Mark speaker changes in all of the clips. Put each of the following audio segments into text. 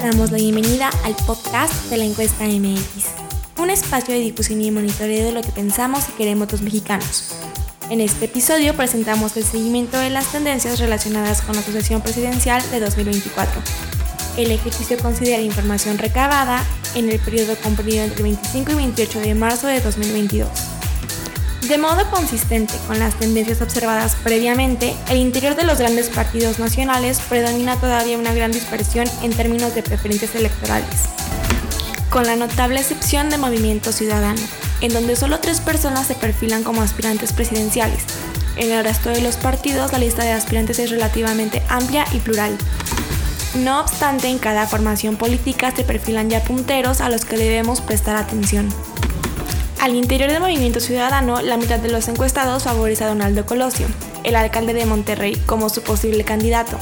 Speaker 1: damos la bienvenida al podcast de la encuesta MX, un espacio de difusión y monitoreo de lo que pensamos y queremos los mexicanos. En este episodio presentamos el seguimiento de las tendencias relacionadas con la sucesión presidencial de 2024. El ejercicio considera información recabada en el periodo comprendido entre 25 y 28 de marzo de 2022. De modo consistente con las tendencias observadas previamente, el interior de los grandes partidos nacionales predomina todavía una gran dispersión en términos de preferencias electorales, con la notable excepción de Movimiento Ciudadano, en donde solo tres personas se perfilan como aspirantes presidenciales. En el resto de los partidos la lista de aspirantes es relativamente amplia y plural. No obstante, en cada formación política se perfilan ya punteros a los que debemos prestar atención. Al interior del movimiento ciudadano, la mitad de los encuestados favorece a Donaldo Colosio, el alcalde de Monterrey, como su posible candidato.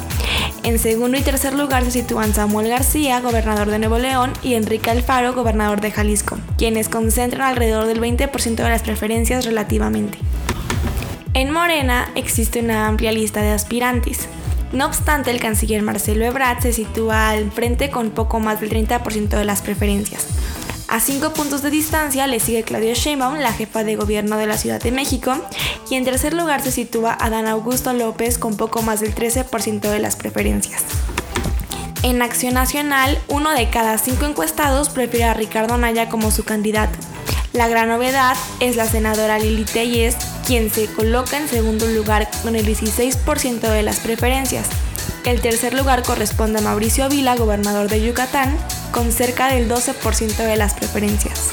Speaker 1: En segundo y tercer lugar se sitúan Samuel García, gobernador de Nuevo León, y Enrique Alfaro, gobernador de Jalisco, quienes concentran alrededor del 20% de las preferencias relativamente. En Morena existe una amplia lista de aspirantes. No obstante, el canciller Marcelo Ebrard se sitúa al frente con poco más del 30% de las preferencias. A cinco puntos de distancia le sigue Claudia Sheinbaum, la jefa de gobierno de la Ciudad de México, y en tercer lugar se sitúa Adán Augusto López con poco más del 13% de las preferencias. En Acción Nacional, uno de cada cinco encuestados prefiere a Ricardo Anaya como su candidato. La gran novedad es la senadora Lili Telles, quien se coloca en segundo lugar con el 16% de las preferencias. El tercer lugar corresponde a Mauricio Vila, gobernador de Yucatán, con cerca del 12% de las preferencias.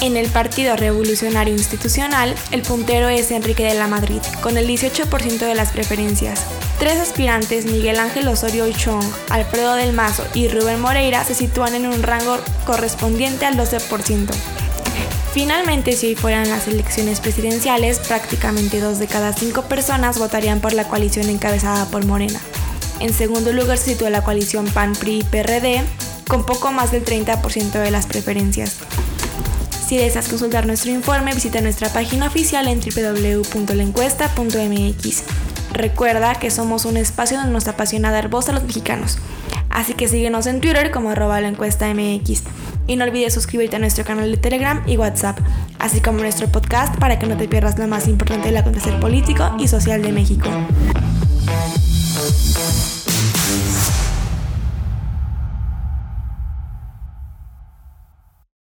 Speaker 1: En el Partido Revolucionario Institucional, el puntero es Enrique de la Madrid, con el 18% de las preferencias. Tres aspirantes, Miguel Ángel Osorio Chong, Alfredo del Mazo y Rubén Moreira, se sitúan en un rango correspondiente al 12%. Finalmente, si hoy fueran las elecciones presidenciales, prácticamente dos de cada cinco personas votarían por la coalición encabezada por Morena. En segundo lugar se sitúa la coalición PAN-PRI-PRD, con poco más del 30% de las preferencias. Si deseas consultar nuestro informe, visita nuestra página oficial en www.lencuesta.mx. Recuerda que somos un espacio donde nos apasiona dar voz a los mexicanos. Así que síguenos en Twitter como arroba la encuesta MX. Y no olvides suscribirte a nuestro canal de Telegram y WhatsApp, así como nuestro podcast para que no te pierdas lo más importante del acontecer político y social de México.